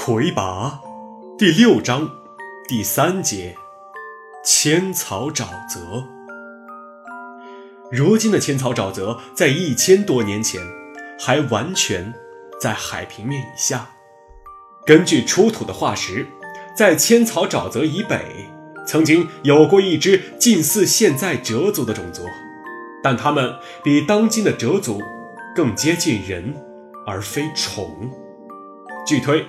魁拔第六章第三节千草沼泽。如今的千草沼泽在一千多年前还完全在海平面以下。根据出土的化石，在千草沼泽以北曾经有过一支近似现在哲族的种族，但他们比当今的哲族更接近人，而非虫。据推，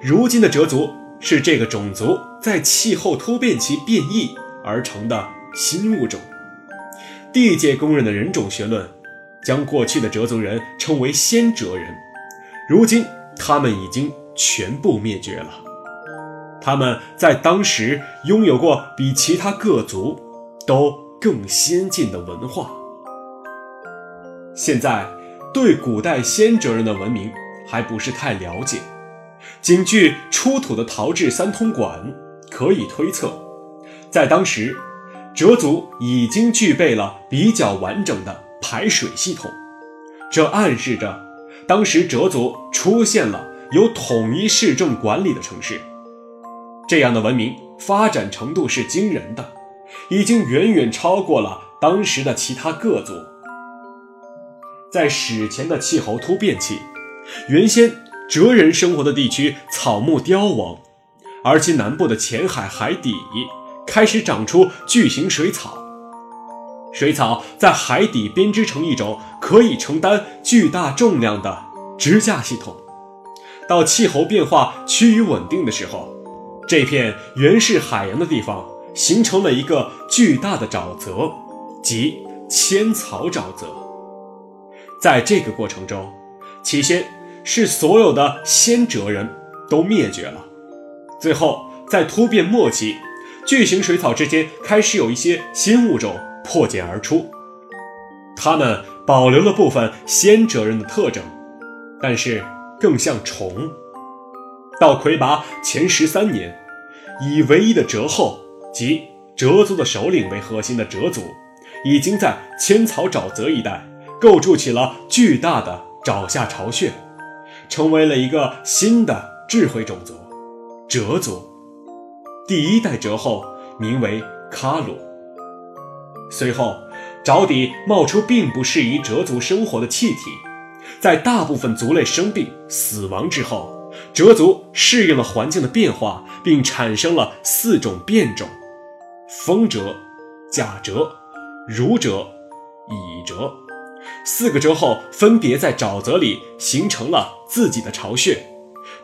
如今的哲族是这个种族在气候突变期变异而成的新物种。地界公认的人种学论，将过去的哲族人称为先哲人。如今，他们已经全部灭绝了。他们在当时拥有过比其他各族都更先进的文化。现在，对古代先哲人的文明还不是太了解。仅据出土的陶制三通管，可以推测，在当时，哲族已经具备了比较完整的排水系统。这暗示着，当时哲族出现了有统一市政管理的城市。这样的文明发展程度是惊人的，已经远远超过了当时的其他各族。在史前的气候突变期，原先。哲人生活的地区草木凋亡，而其南部的浅海海底开始长出巨型水草。水草在海底编织成一种可以承担巨大重量的支架系统。到气候变化趋于稳定的时候，这片原是海洋的地方形成了一个巨大的沼泽，即千草沼泽。在这个过程中，起先。是所有的先哲人都灭绝了，最后在突变末期，巨型水草之间开始有一些新物种破茧而出，它们保留了部分先哲人的特征，但是更像虫。到魁拔前十三年，以唯一的哲后及哲族的首领为核心的哲族，已经在千草沼泽一带构筑起了巨大的沼下巢穴。成为了一个新的智慧种族——哲族。第一代哲后名为卡鲁。随后，沼底冒出并不适宜哲族生活的气体。在大部分族类生病死亡之后，哲族适应了环境的变化，并产生了四种变种：风哲、甲哲、儒哲、乙哲。四个赭后分别在沼泽里形成了自己的巢穴，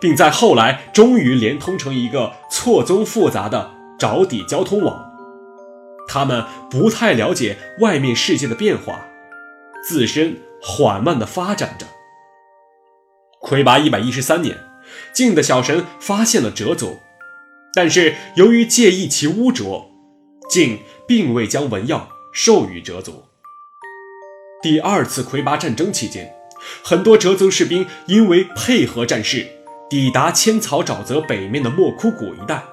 并在后来终于连通成一个错综复杂的沼底交通网。他们不太了解外面世界的变化，自身缓慢地发展着。魁拔一百一十三年，晋的小神发现了折族，但是由于介意其污浊，晋并未将文耀授予折族。第二次魁拔战争期间，很多赭族士兵因为配合战事，抵达千草沼泽北面的莫枯谷一带，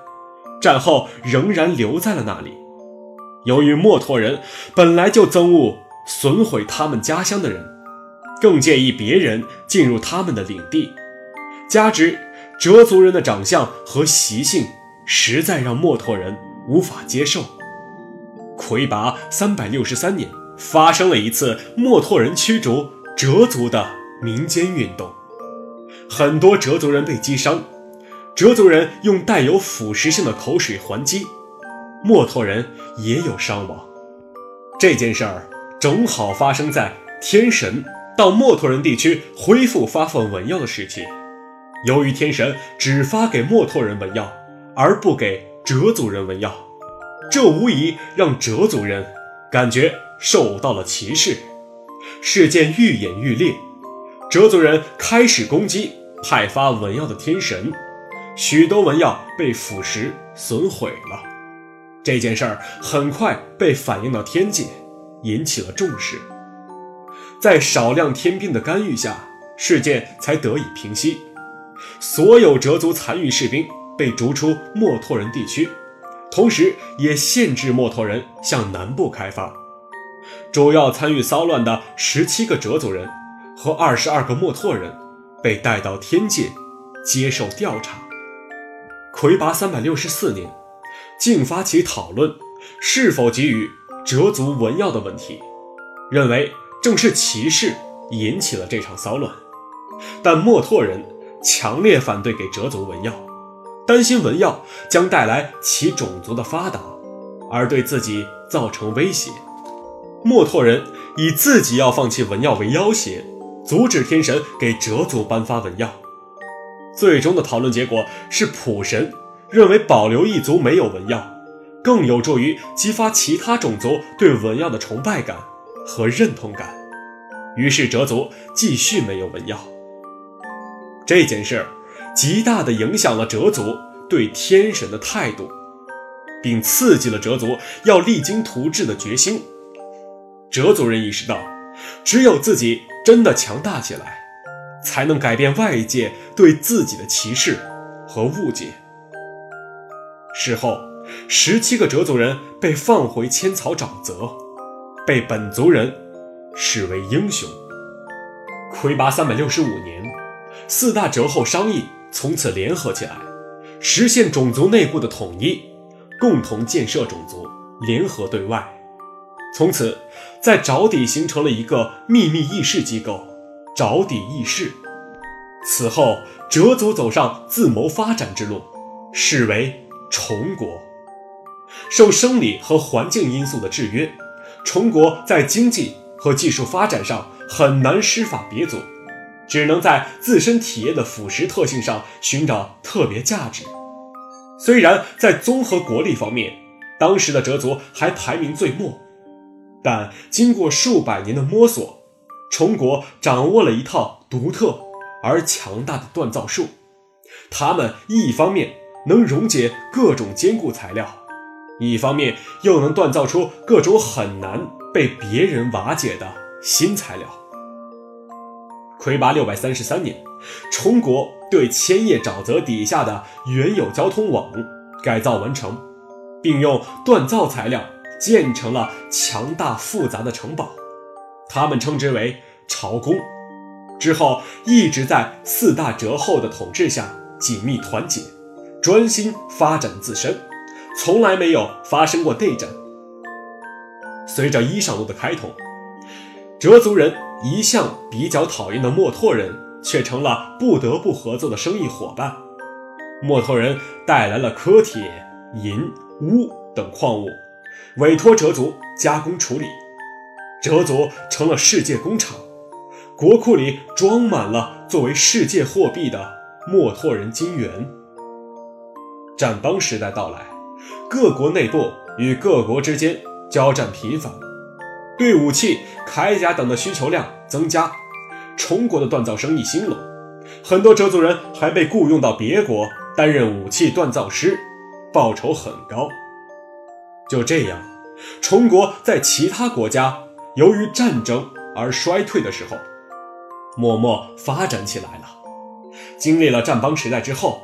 战后仍然留在了那里。由于墨脱人本来就憎恶损毁他们家乡的人，更介意别人进入他们的领地，加之赭族人的长相和习性实在让墨脱人无法接受。魁拔三百六十三年。发生了一次墨脱人驱逐哲族的民间运动，很多哲族人被击伤，哲族人用带有腐蚀性的口水还击，墨脱人也有伤亡。这件事儿正好发生在天神到墨脱人地区恢复发放文药的时期，由于天神只发给墨脱人文药，而不给哲族人文药，这无疑让哲族人感觉。受到了歧视，事件愈演愈烈，哲族人开始攻击派发文药的天神，许多文药被腐蚀损毁了。这件事儿很快被反映到天界，引起了重视。在少量天兵的干预下，事件才得以平息。所有哲族残余士兵被逐出墨脱人地区，同时也限制墨脱人向南部开发。主要参与骚乱的十七个哲族人和二十二个墨脱人被带到天界接受调查。魁拔三百六十四年，竟发起讨论是否给予哲族文耀的问题，认为正是歧视引起了这场骚乱，但墨拓人强烈反对给哲族文耀，担心文耀将带来其种族的发达，而对自己造成威胁。墨拓人以自己要放弃文耀为要挟，阻止天神给哲族颁发文耀。最终的讨论结果是，普神认为保留一族没有文耀，更有助于激发其他种族对文耀的崇拜感和认同感。于是哲族继续没有文耀。这件事儿极大地影响了哲族对天神的态度，并刺激了哲族要励精图治的决心。哲族人意识到，只有自己真的强大起来，才能改变外界对自己的歧视和误解。事后，十七个哲族人被放回千草沼泽，被本族人视为英雄。魁拔三百六十五年，四大哲后商议，从此联合起来，实现种族内部的统一，共同建设种族，联合对外。从此，在沼底形成了一个秘密议事机构——沼底议事。此后，哲族走上自谋发展之路，视为虫国。受生理和环境因素的制约，虫国在经济和技术发展上很难施法别族，只能在自身体验的腐蚀特性上寻找特别价值。虽然在综合国力方面，当时的哲族还排名最末。但经过数百年的摸索，虫国掌握了一套独特而强大的锻造术。他们一方面能溶解各种坚固材料，一方面又能锻造出各种很难被别人瓦解的新材料。魁拔六百三十三年，虫国对千叶沼泽底下的原有交通网改造完成，并用锻造材料。建成了强大复杂的城堡，他们称之为朝宫。之后一直在四大哲后的统治下紧密团结，专心发展自身，从来没有发生过内战。随着伊上路的开通，哲族人一向比较讨厌的墨拓人却成了不得不合作的生意伙伴。墨拓人带来了柯铁、银、钨等矿物。委托哲族加工处理，哲族成了世界工厂，国库里装满了作为世界货币的墨拓人金元。战邦时代到来，各国内部与各国之间交战频繁，对武器、铠甲等的需求量增加，崇国的锻造生意兴隆，很多哲族人还被雇佣到别国担任武器锻造师，报酬很高。就这样，崇国在其他国家由于战争而衰退的时候，默默发展起来了。经历了战邦时代之后，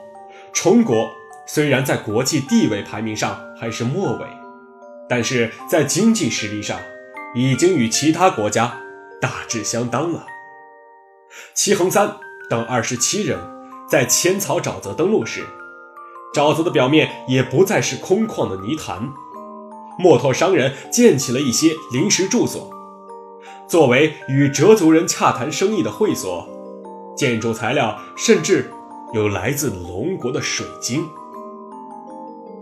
崇国虽然在国际地位排名上还是末尾，但是在经济实力上已经与其他国家大致相当了。齐恒三等二十七人在千草沼泽登陆时，沼泽的表面也不再是空旷的泥潭。墨拓商人建起了一些临时住所，作为与哲族人洽谈生意的会所。建筑材料甚至有来自龙国的水晶。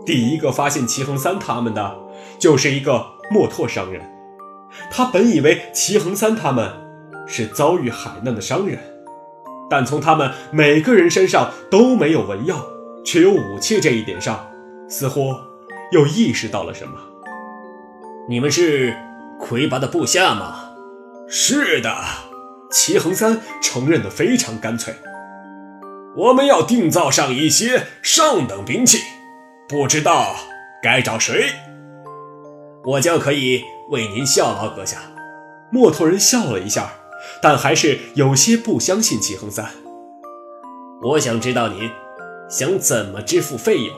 第一个发现齐恒三他们的，就是一个墨拓商人。他本以为齐恒三他们是遭遇海难的商人，但从他们每个人身上都没有文药，却有武器这一点上，似乎又意识到了什么。你们是魁拔的部下吗？是的，齐恒三承认的非常干脆。我们要定造上一些上等兵器，不知道该找谁。我就可以为您效劳，阁下。墨头人笑了一下，但还是有些不相信齐恒三。我想知道您想怎么支付费用。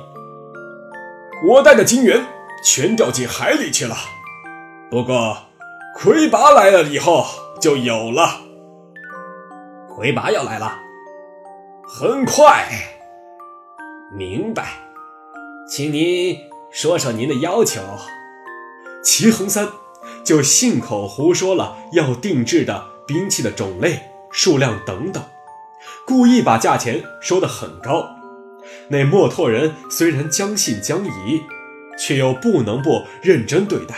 我带的金元全掉进海里去了。不过，魁拔来了以后就有了。魁拔要来了，很快。明白，请您说说您的要求。齐恒三就信口胡说了要定制的兵器的种类、数量等等，故意把价钱说得很高。那墨拓人虽然将信将疑，却又不能不认真对待。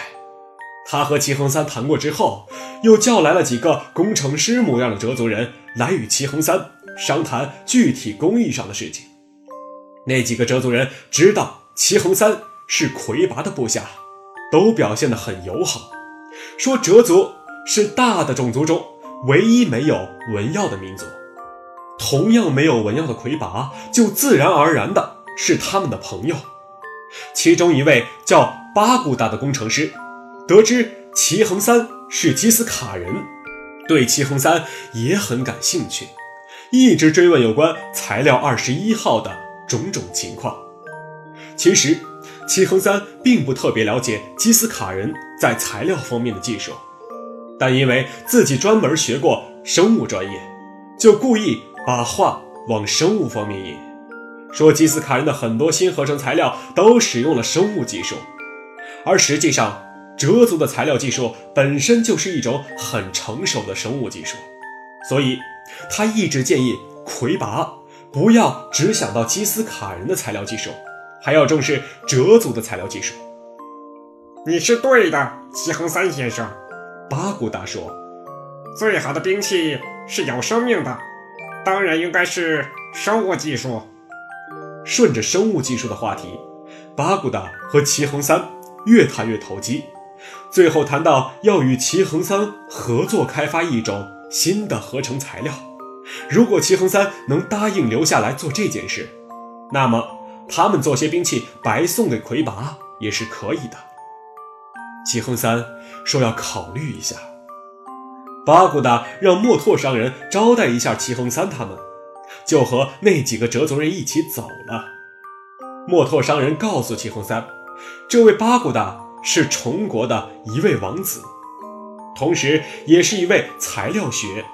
他和齐恒三谈过之后，又叫来了几个工程师模样的折族人来与齐恒三商谈具体工艺上的事情。那几个折族人知道齐恒三是魁拔的部下，都表现得很友好，说折族是大的种族中唯一没有文耀的民族。同样没有文耀的魁拔，就自然而然的是他们的朋友。其中一位叫巴古达的工程师，得知齐恒三是基斯卡人，对齐恒三也很感兴趣，一直追问有关材料二十一号的种种情况。其实，齐恒三并不特别了解基斯卡人在材料方面的技术，但因为自己专门学过生物专业，就故意。把话往生物方面引，说基斯卡人的很多新合成材料都使用了生物技术，而实际上，哲族的材料技术本身就是一种很成熟的生物技术，所以他一直建议魁拔不要只想到基斯卡人的材料技术，还要重视哲族的材料技术。你是对的，齐恒三先生。巴古达说：“最好的兵器是有生命的。”当然应该是生物技术。顺着生物技术的话题，巴古达和齐恒三越谈越投机，最后谈到要与齐恒三合作开发一种新的合成材料。如果齐恒三能答应留下来做这件事，那么他们做些兵器白送给魁拔也是可以的。齐恒三说要考虑一下。巴古达让墨拓商人招待一下齐恒三他们，就和那几个哲族人一起走了。墨拓商人告诉齐恒三，这位巴古达是崇国的一位王子，同时也是一位材料学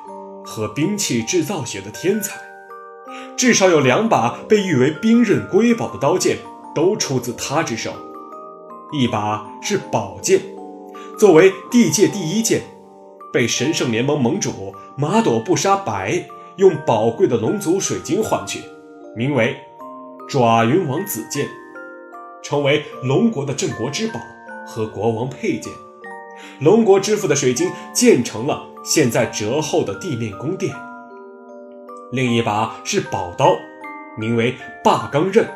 和兵器制造学的天才。至少有两把被誉为兵刃瑰宝的刀剑都出自他之手，一把是宝剑，作为地界第一剑。被神圣联盟盟主马朵布沙白用宝贵的龙族水晶换取，名为爪云王子剑，成为龙国的镇国之宝和国王佩剑。龙国支付的水晶建成了现在折后的地面宫殿。另一把是宝刀，名为霸刚刃，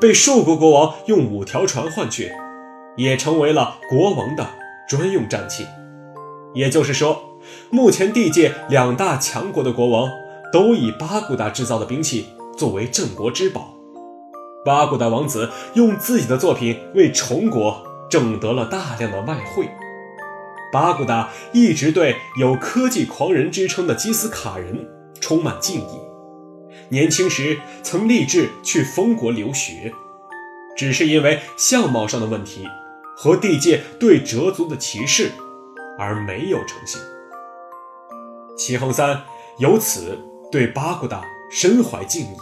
被兽国国王用五条船换取，也成为了国王的专用战器。也就是说，目前地界两大强国的国王都以巴古达制造的兵器作为镇国之宝。巴古达王子用自己的作品为崇国挣得了大量的外汇。巴古达一直对有科技狂人之称的基斯卡人充满敬意，年轻时曾立志去封国留学，只是因为相貌上的问题和地界对哲族的歧视。而没有成型。齐恒三由此对巴古达深怀敬意，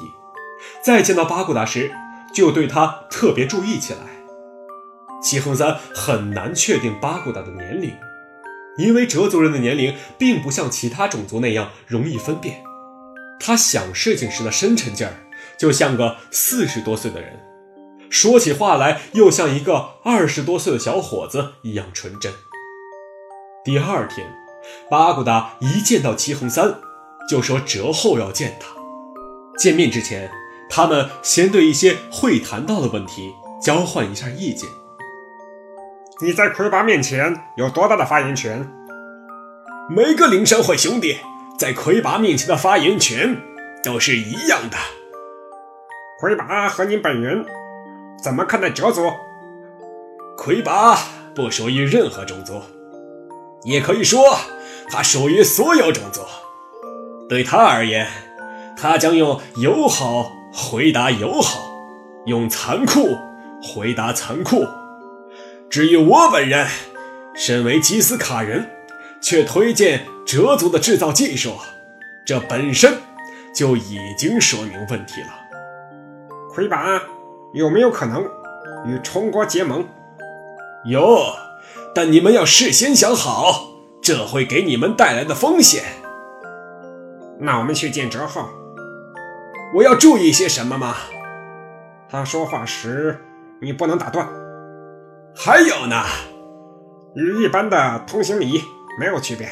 再见到巴古达时，就对他特别注意起来。齐恒三很难确定巴古达的年龄，因为哲族人的年龄并不像其他种族那样容易分辨。他想事情时的深沉劲儿，就像个四十多岁的人，说起话来又像一个二十多岁的小伙子一样纯真。第二天，巴古达一见到齐恒三，就说折后要见他。见面之前，他们先对一些会谈到的问题交换一下意见。你在魁拔面前有多大的发言权？每个灵山会兄弟在魁拔面前的发言权都是一样的。魁拔和您本人怎么看待哲族？魁拔不属于任何种族。也可以说，他属于所有种族。对他而言，他将用友好回答友好，用残酷回答残酷。至于我本人，身为吉斯卡人，却推荐哲族的制造技术，这本身就已经说明问题了。魁拔有没有可能与冲国结盟？有，但你们要事先想好，这会给你们带来的风险。那我们去见哲浩。我要注意些什么吗？他说话时你不能打断。还有呢，与一般的通行礼仪没有区别。